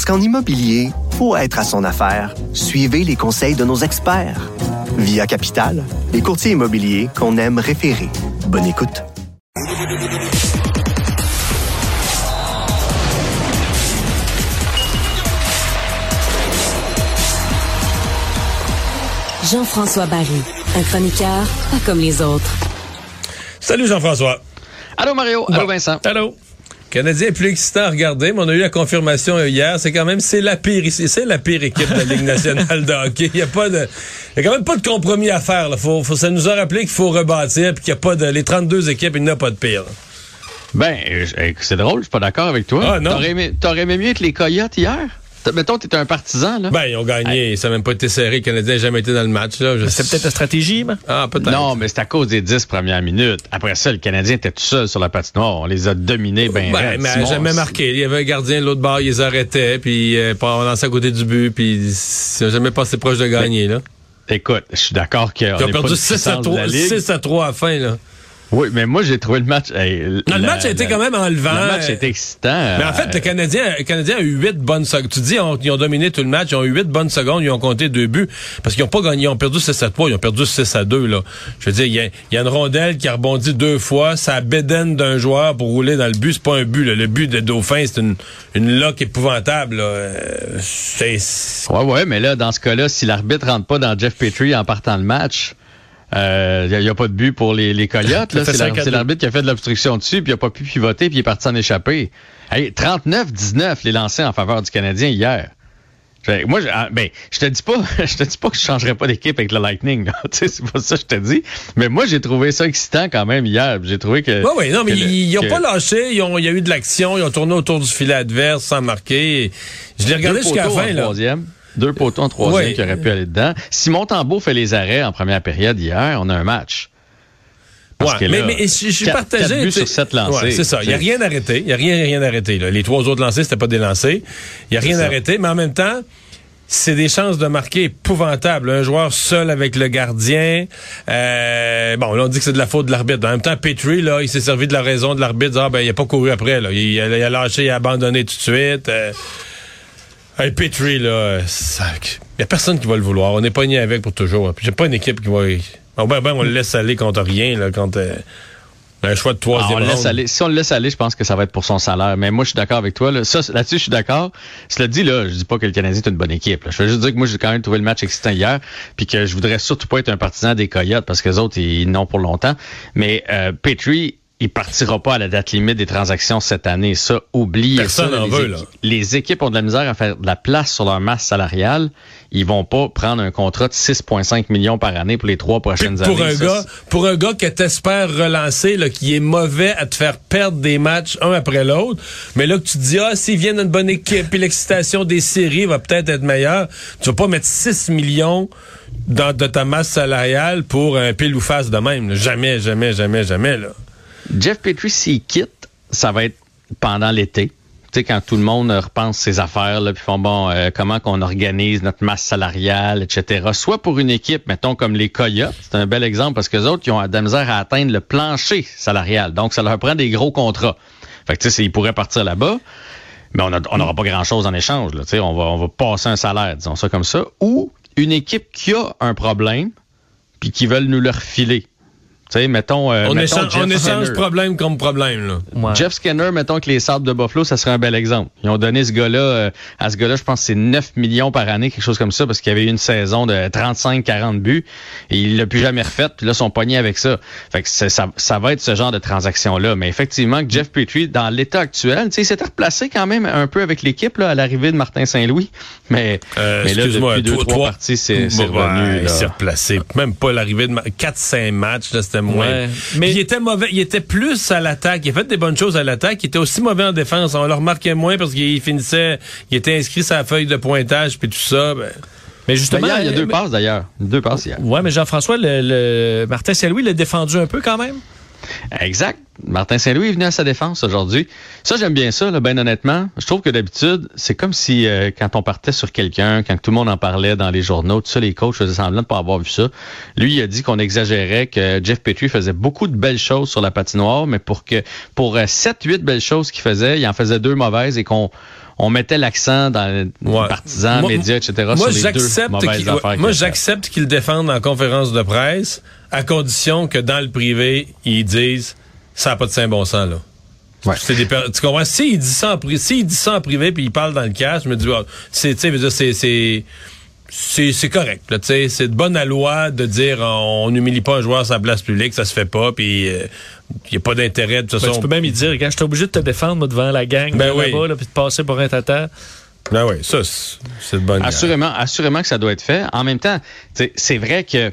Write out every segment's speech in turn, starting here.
Parce qu'en immobilier, pour être à son affaire, suivez les conseils de nos experts. Via Capital, les courtiers immobiliers qu'on aime référer. Bonne écoute. Jean-François Barry, un chroniqueur pas comme les autres. Salut Jean-François. Allô Mario, allô Vincent. Allô. Canadien est plus excitant à regarder, mais on a eu la confirmation hier. C'est quand même c'est la pire c'est la pire équipe de la Ligue nationale de hockey. Il y a pas de, il y a quand même pas de compromis à faire. Là. Faut, faut, ça nous a rappelé qu'il faut rebâtir, puis qu'il y a pas de, les 32 équipes, il n'y a pas de pire. Ben, c'est drôle, je suis pas d'accord avec toi. Ah, non. T'aurais aimé, t'aurais aimé mieux être les Coyotes hier? Mettons, t'es un partisan, là. Ben, ils ont gagné. Ça n'a même pas été serré. Le Canadien n'a jamais été dans le match. Là. C'est peut-être la stratégie, mais... Ah, peut-être. Non, mais c'est à cause des 10 premières minutes. Après ça, le Canadien était tout seul sur la patinoire. On les a dominés ben, ben mais jamais marqué. Il y avait un gardien de l'autre bord, ils les arrêtaient, puis euh, on lançait à côté du but, puis ils n'ont jamais passé proche de gagner, là. Écoute, je suis d'accord qu'ils ont perdu 6 à, 3, 6 à 3 à la fin, là. Oui, mais moi, j'ai trouvé le match. non, le match a été quand même enlevant. Le match était excitant. Mais en fait, le Canadien, le Canadien a eu huit bonnes secondes. Tu dis, ils ont dominé tout le match. Ils ont eu huit bonnes secondes. Ils ont compté deux buts. Parce qu'ils ont pas gagné. Ils ont perdu 6 à 3. Ils ont perdu 6 à 2, là. Je veux dire, il y a, y a, une rondelle qui a rebondi deux fois. Ça bédaine d'un joueur pour rouler dans le but. C'est pas un but, là. Le but de Dauphin, c'est une, une lock épouvantable, là. Euh, c'est... Ouais, ouais, mais là, dans ce cas-là, si l'arbitre rentre pas dans Jeff Petrie en partant le match, il euh, n'y a, pas de but pour les, les Coyotes. C'est l'arbitre qui a fait de l'obstruction dessus, puis il n'a pas pu pivoter, puis il est parti en échapper. Hey, 39-19 les lancés en faveur du Canadien hier. Moi, je, ah, ben, je te dis pas, je te dis pas que je changerais pas d'équipe avec le Lightning. C'est pas ça que je te dis. Mais moi, j'ai trouvé ça excitant quand même hier. J'ai trouvé que. Oui, oui, non, mais ils n'ont pas lâché. Ils ont, il y a eu de l'action. Ils ont tourné autour du filet adverse sans marquer. Je l'ai regardé jusqu'à la fin. Là. Troisième. Deux poteaux en troisième qui auraient pu aller dedans. Si Montembeau fait les arrêts en première période hier, on a un match. ouais, mais, mais, je suis partagé. sur sept lancés. c'est ça. Il n'y a rien arrêté. Il n'y a rien, rien arrêté. Là. Les trois autres lancés, c'était pas des lancés. Il n'y a rien arrêté. Mais en même temps, c'est des chances de marquer épouvantables. Un joueur seul avec le gardien. Euh, bon, là, on dit que c'est de la faute de l'arbitre. En même temps, Petrie, là, il s'est servi de la raison de l'arbitre. Ah, ben, il a pas couru après. Là. Il, a, lâché, il a abandonné tout de suite. Euh, Hey, Petrie, là, il n'y a personne qui va le vouloir. On n'est pas ni avec pour toujours. J'ai pas une équipe qui va. ben, ben, on le laisse aller contre rien, là, quand. Euh, un choix de troisième ah, on laisse aller. Si on le laisse aller, je pense que ça va être pour son salaire. Mais moi, je suis d'accord avec toi. Là. Ça, là-dessus, je suis d'accord. Cela dit, là, je dis pas que le Canadien est une bonne équipe. Je veux juste dire que moi, j'ai quand même trouvé le match excitant hier, puis que je voudrais surtout pas être un partisan des Coyotes parce que les autres, ils n'ont pour longtemps. Mais euh, Petrie, il partira pas à la date limite des transactions cette année. Ça, oublie Personne ça. les, veut, là. les équipes ont de la misère à faire de la place sur leur masse salariale. Ils vont pas prendre un contrat de 6,5 millions par année pour les trois prochaines pour années. Un gars, pour un gars que t'espères relancer, là, qui est mauvais à te faire perdre des matchs un après l'autre, mais là que tu te dis, ah, s'il vient d'une bonne équipe, puis l'excitation des séries va peut-être être meilleure, tu vas pas mettre 6 millions dans, de ta masse salariale pour un pile ou face de même. Jamais, jamais, jamais, jamais, là. Jeff Petrie, s'il quitte, ça va être pendant l'été. Tu sais, quand tout le monde repense ses affaires, puis font bon, euh, comment qu'on organise notre masse salariale, etc. Soit pour une équipe, mettons comme les Coyotes, c'est un bel exemple parce que les autres, ils ont de la misère à atteindre le plancher salarial. Donc, ça leur prend des gros contrats. Fait que tu sais, ils pourraient partir là-bas, mais on n'aura pas grand-chose en échange. Là, tu sais, on va, on va passer un salaire, disons ça comme ça. Ou une équipe qui a un problème, puis qui veulent nous le refiler. Tu sais, mettons, euh, on, mettons échange, on échange problème comme problème. Là. Ouais. Jeff Skinner, mettons que les Sables de Buffalo, ça serait un bel exemple. Ils ont donné ce gars-là, euh, à ce gars-là, je pense que c'est 9 millions par année, quelque chose comme ça, parce qu'il y avait eu une saison de 35-40 buts, et il l'a plus jamais refait, puis là, son poignet avec ça. Fait que ça, ça va être ce genre de transaction-là. Mais effectivement, que Jeff Petrie, dans l'état actuel, tu sais, il s'était replacé quand même un peu avec l'équipe là, à l'arrivée de Martin Saint-Louis. Mais, euh, mais là, depuis deux, trois, parties, c'est revenu. il s'est replacé. Même pas l'arrivée de 4-5 matchs, là, c'était moins. Ouais, mais il était mauvais, il était plus à l'attaque. Il a fait des bonnes choses à l'attaque. Il était aussi mauvais en défense. On le remarquait moins parce qu'il finissait, il était inscrit sa feuille de pointage puis tout ça. Ben, Mais Ben, justement, hier, il y a deux mais- passes d'ailleurs. Deux passes hier. Ouais, mais Jean-François, le, le- Martin Saint-Louis l'a défendu un peu quand même? Exact. Martin Saint-Louis est venu à sa défense aujourd'hui. Ça, j'aime bien ça, là, ben honnêtement. Je trouve que d'habitude, c'est comme si euh, quand on partait sur quelqu'un, quand tout le monde en parlait dans les journaux, tout ça, les coachs faisaient semblant de pas avoir vu ça. Lui, il a dit qu'on exagérait, que Jeff Petrie faisait beaucoup de belles choses sur la patinoire, mais pour que pour 7-8 belles choses qu'il faisait, il en faisait deux mauvaises et qu'on on mettait l'accent dans les Ouais. partisans, Moi- médias, etc. Moi, sur les deux j'accepte mauvaises qu'il, affaires ouais, qu'il moi, j'accepte qu'ils le défendent en conférence de presse, à condition que dans le privé, ils disent ça n'a pas de saint bon sens, là. Ouais. C'est des per- tu comprends? S'il dit ça en privé, s'il dit ça en privé puis il parle dans le cash, je me dis, ah, c'est, c'est, c'est, correct, là, tu sais. C'est de bonne à loi de dire, on n'humilie pas un joueur sur la place publique, ça se fait pas, puis il n'y a pas d'intérêt, de toute Ben, façon. tu peux même y dire, regarde, je suis obligé de te défendre moi, devant la gang Ben là, oui. là-bas, là, puis de passer pour un tata. Ben oui, ça, c'est, de bonne Assurément, assurément que ça doit être fait. En même temps, c'est vrai que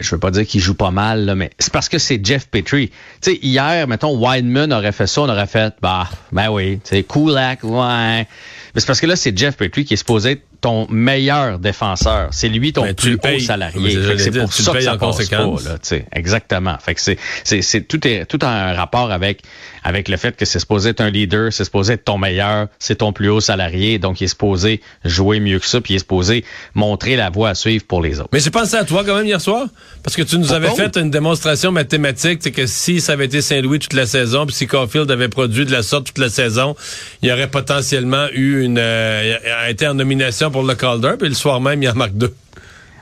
je veux pas dire qu'il joue pas mal, là, mais c'est parce que c'est Jeff Petrie. Tu hier, mettons, Wideman aurait fait ça, on aurait fait, bah, ben oui, sais, Kulak, ouais. Mais c'est parce que là, c'est Jeff Petrie qui est supposé être ton meilleur défenseur. C'est lui ton Ben, plus haut salarié. c'est- pour tu ça que ça en passe conséquence. pas, là. Exactement. Fait que c'est, c'est, c'est, tout est, tout a un rapport avec, avec le fait que c'est supposé être un leader, c'est supposé être ton meilleur, c'est ton plus haut salarié, donc il est supposé jouer mieux que ça, puis il est supposé montrer la voie à suivre pour les autres. Mais j'ai pensé à toi quand même hier soir, parce que tu nous avais fait une démonstration mathématique, c'est que si ça avait été Saint-Louis toute la saison, puis si Caulfield avait produit de la sorte toute la saison, il y aurait potentiellement eu une, euh, été en nomination pour le Calder, puis le soir même il en marque deux.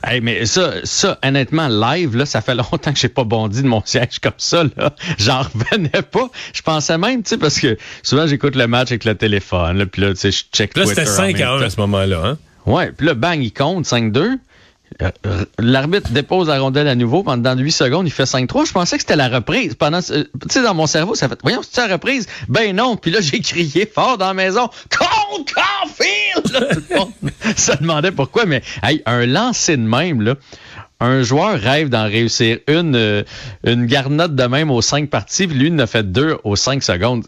Hey, mais ça, ça, honnêtement, live, là, ça fait longtemps que j'ai pas bondi de mon siège comme ça, là. J'en revenais pas. Je pensais même, tu sais, parce que souvent, j'écoute le match avec le téléphone, là, puis là, tu sais, je check là c'était en 5 même à 1 temps. à ce moment-là, hein? Ouais, puis là, bang, il compte 5-2. Euh, L'arbitre dépose la rondelle à nouveau. Pendant 8 secondes, il fait 5-3. Je pensais que c'était la reprise. Pendant, tu sais, dans mon cerveau, ça fait, voyons, c'est la reprise? Ben non. Puis là, j'ai crié fort dans la maison. Compte Caulfield! Là, tout le monde se demandait pourquoi, mais, hey, un lancer de même, là. Un joueur rêve d'en réussir une, euh, une garnotte de même aux 5 parties, puis lui, il en a fait deux aux 5 secondes.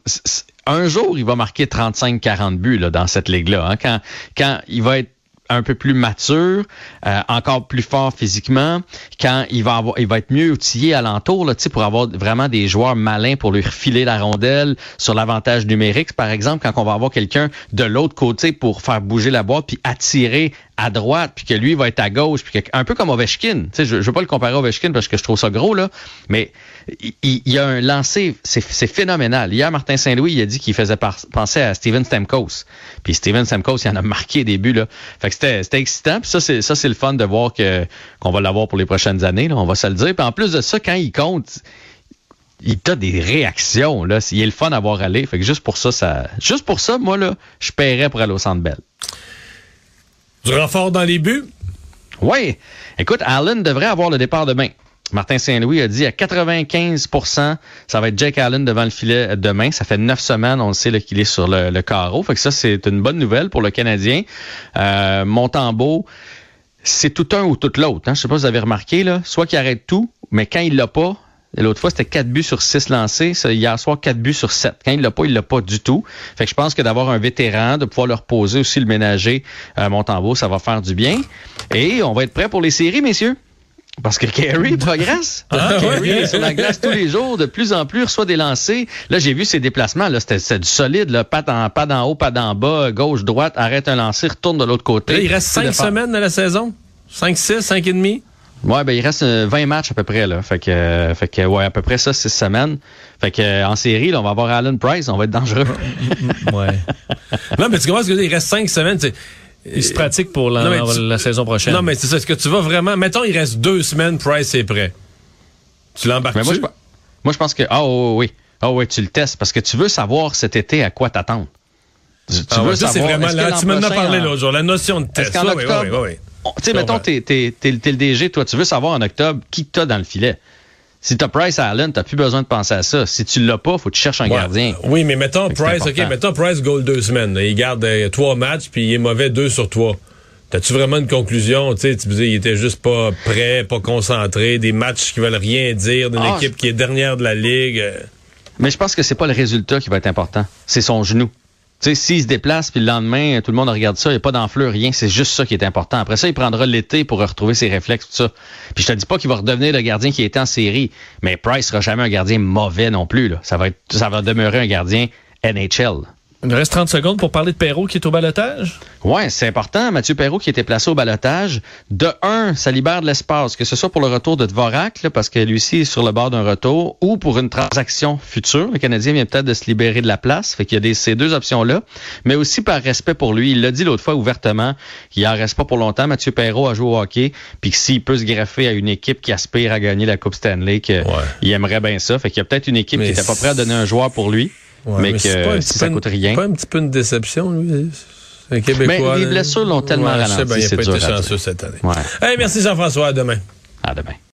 Un jour, il va marquer 35-40 buts là, dans cette ligue-là. hein, quand, quand il va être un peu plus mature, euh, encore plus fort physiquement, quand il va avoir, il va être mieux outillé alentour, là, pour avoir vraiment des joueurs malins pour lui refiler la rondelle sur l'avantage numérique, par exemple, quand on va avoir quelqu'un de l'autre côté pour faire bouger la boîte puis attirer à droite, puis que lui va être à gauche, puis un peu comme Ovechkin. Je, je veux pas le comparer à Ovechkin parce que je trouve ça gros là, mais il, y a un lancer, c'est phénoménal. Hier, Martin Saint-Louis, il a dit qu'il faisait penser à Steven Stamkos. Puis Steven Stamkos, il en a marqué des buts là. Fait que c'était excitant. Puis ça, c'est ça, c'est le fun de voir que qu'on va l'avoir pour les prochaines années. Là, on va se le dire. Puis en plus de ça, quand il compte, il a des réactions là. Il est le fun à voir aller. Fait que juste pour ça, ça, juste pour ça, moi là, je paierais pour aller au Centre Bell. Du renfort dans les buts? Oui. Écoute, Allen devrait avoir le départ demain. Martin Saint-Louis a dit à 95% ça va être Jake Allen devant le filet demain. Ça fait neuf semaines, on le sait qu'il est sur le, le carreau. Fait que ça, c'est une bonne nouvelle pour le Canadien. Euh, Montembeau, c'est tout un ou tout l'autre. Hein. Je sais pas si vous avez remarqué, là. Soit qu'il arrête tout, mais quand il l'a pas, l'autre fois, c'était 4 buts sur 6 lancés. Hier soir, 4 buts sur 7. Quand il l'a pas, il l'a pas du tout. Fait que je pense que d'avoir un vétéran, de pouvoir le reposer aussi, le ménager, euh, Montembeau, ça va faire du bien. Et on va être prêt pour les séries, messieurs. Parce que Kerry progresse. Ah, Kerry ouais. est sur la glace tous les jours, de plus en plus, reçoit des lancers. Là, j'ai vu ses déplacements, là, c'était du solide, là, pas en, pas d'en haut, pas d'en bas, gauche, droite, arrête un lancer, retourne de l'autre côté. Là, il reste C'est 5 de faire- semaines dans la saison. 5, 6, 5 et demi. Ouais, ben il reste euh, 20 matchs à peu près là. Fait que euh, fait que ouais, à peu près ça 6 semaines. Fait que euh, en série, là, on va avoir Allen Price, on va être dangereux. Ouais. Non, mais tu comprends ce que je veux dire? Il reste 5 semaines. c'est- Il se pratique pour la, Non, mais tu- la saison prochaine. Non, mais c'est ça. Est-ce que tu vas vraiment. Mettons, il reste deux semaines, Price est prêt. Tu l'embarques Mais moi je, moi je pense que ah oh, oui. Ah oui, tu le testes parce que tu veux savoir cet été à quoi t'attendre. Tu, tu Ah ouais, veux ça, c'est savoir vraiment là. Tu m'en as parlé en- l'autre jour. La notion de Est-ce test. Ouais, ouais, octobre, on- Tu sais, mettons, t'es, t'es le DG, toi, tu veux savoir en octobre qui t'as dans le filet. Si t'as Price Allen, t'as plus besoin de penser à ça. Si tu l'as pas, faut que tu cherches un Ouais. gardien. Oui, mais mettons Price, OK, mettons Price goal deux semaines. Il garde euh, trois matchs, puis il est mauvais deux sur trois. T'as-tu vraiment une conclusion? Tu disais, il était juste pas prêt, pas concentré, des matchs qui veulent rien dire, d'une Ah, équipe qui est dernière de la ligue. euh. Mais je pense que c'est pas le résultat qui va être important. C'est son genou. Tu sais, s'il se déplace, puis le lendemain, tout le monde regarde ça, il n'y a pas d'enflure, rien. C'est juste ça qui est important. Après ça, il prendra l'été pour retrouver ses réflexes, tout ça. Puis je te dis pas qu'il va redevenir le gardien qui était en série, mais Price sera jamais un gardien mauvais non plus. Là. Ça va être, ça va demeurer un gardien NHL. Il nous reste 30 secondes pour parler de Perrault qui est au balotage. Ouais, c'est important. Mathieu Perrault qui était placé au balotage. De un, ça libère de l'espace, que ce soit pour le retour de Dvorak, là, parce que lui aussi est sur le bord d'un retour, ou pour une transaction future. Le Canadien vient peut-être de se libérer de la place. Fait qu'il y a des, ces deux options-là. Mais aussi par respect pour lui. Il l'a dit l'autre fois ouvertement qu'il en reste pas pour longtemps. Mathieu Perrault a joué au hockey. Puis que s'il peut se greffer à une équipe qui aspire à gagner la Coupe Stanley, que Ouais. il aimerait bien ça. Fait qu'il y a peut-être une équipe Mais qui était pas prête à donner un joueur pour lui. Ouais, mais, c'est que pas si ça coûte rien. pas un petit peu une déception, lui. Un Québécois. Mais les blessures l'ont tellement je sais ralenti, bien, il a pas été chanceux cette année. Ouais. Hey, merci Jean-François, à demain. À demain.